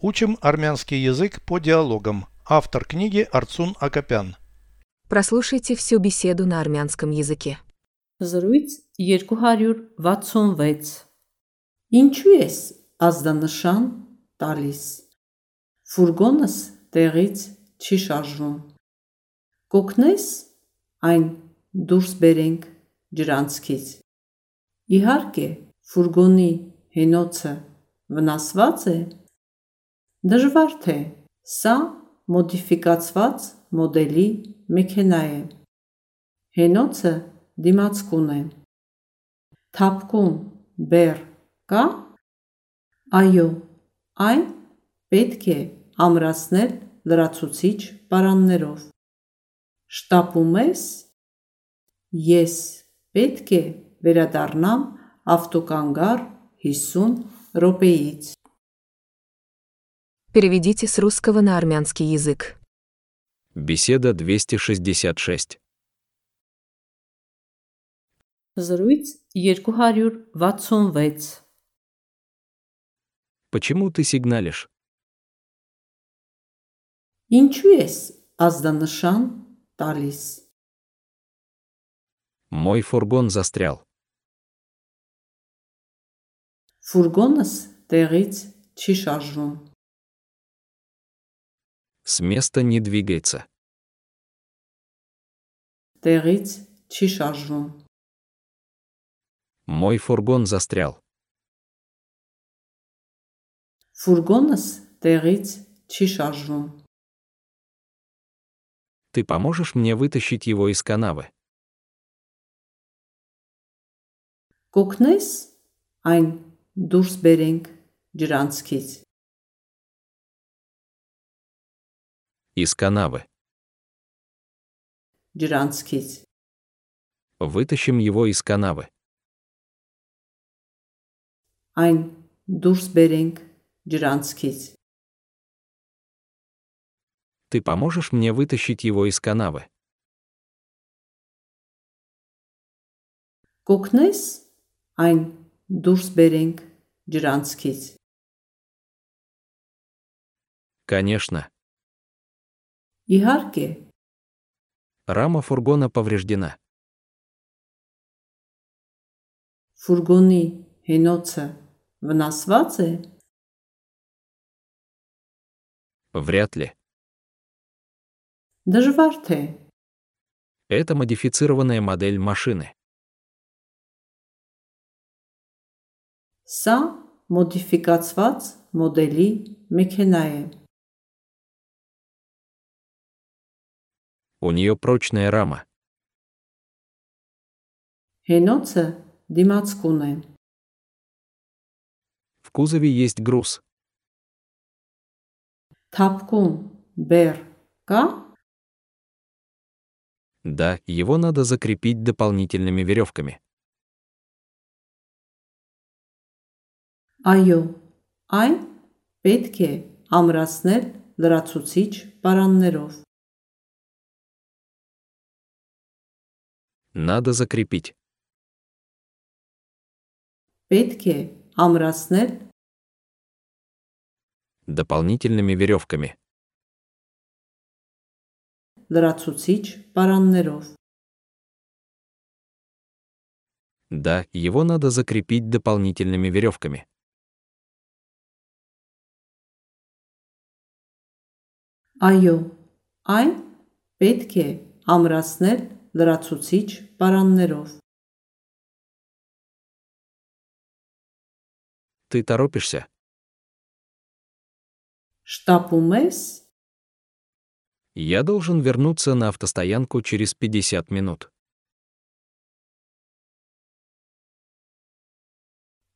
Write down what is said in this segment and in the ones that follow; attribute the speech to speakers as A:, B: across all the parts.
A: Учим армянский язык по диалогам. Автор книги Арцун Акопян.
B: Прослушайте всю беседу на армянском языке.
C: Զրույց 266 Ինչու ես ազդանշան տալիս Ֆուրգոնս տեղից չի շարժվում Կոգնես այն դուրս բերենք ջրանցքից Իհարկե ֆուրգոնի հենոցը վնասված է Դժվար թե սա մոդիֆիկացված մոդելի մեքենա է Հենոցը դիմացկուն է Թափքում բեռ կա Այո, այն պետք է ամրացնել լրացուցիչ պարաններով Շտապում ես Ես պետք է վերադառնամ ավտոկանգար 50 րոպեից
B: Переведите с русского на армянский язык.
D: Беседа 266.
C: Զրույց 266
D: Почему ты сигналишь?
C: Ինչու ես ազդանշան տալիս
D: Мой фургон застрял.
C: Ֆուրգոնս տեղից չի շարժվում
D: С места не двигается.
C: Տեղից չի շարժվում
D: Мой фургон застрял.
C: Ֆուրգոնս տեղից չի շարժվում
D: Ты поможешь мне вытащить его из канавы?
C: Կոգնես այն դուրս բերենք ջրանցքից
D: из канавы. Вытащим его из канавы.
C: Ein Durchbering Giranskis.
D: Ты поможешь мне вытащить его из канавы?
C: Gucknis, ein Durchbering Giranskis.
D: Конечно.
C: Игарки.
D: Рама фургона повреждена.
C: Фургоны гинутся в Насвации?
D: Вряд ли.
C: Даже варте.
D: Это модифицированная модель машины.
C: Са модификацвац модели мекенае.
D: У нее прочная рама.
C: հենոցը դիմացկուն է
D: В кузове есть груз.
C: թափքում բեռ կա
D: Да, его надо закрепить дополнительными веревками.
C: այո այն պետք է ամրացնել լրացուցիչ պարաններով
D: Надо закрепить.
C: Петке амраснель.
D: Дополнительными веревками.
C: Драцуцич параннеров.
D: Да, его надо закрепить дополнительными веревками.
C: Айо, ай, петке, амраснель լրացուցիչ պարաններով
D: Ты торопишься?
C: շտապում ես
D: Я должен вернуться на автостоянку через 50 минут.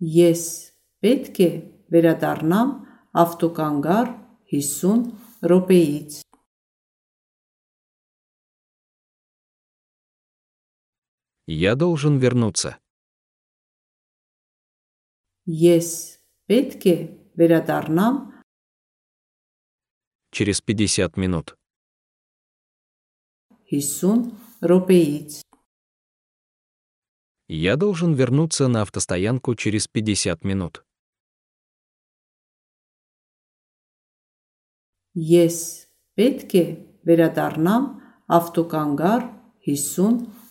C: ես պետք է վերադառնամ ավտոկանգար 50 րոպեից
D: Я должен вернуться.
C: Yes, Петки, нам.
D: Через 50 минут.
C: Хисун Ропеиц.
D: Я должен вернуться на автостоянку через 50 минут.
C: Yes, Петки, нам. Автокангар, Хисун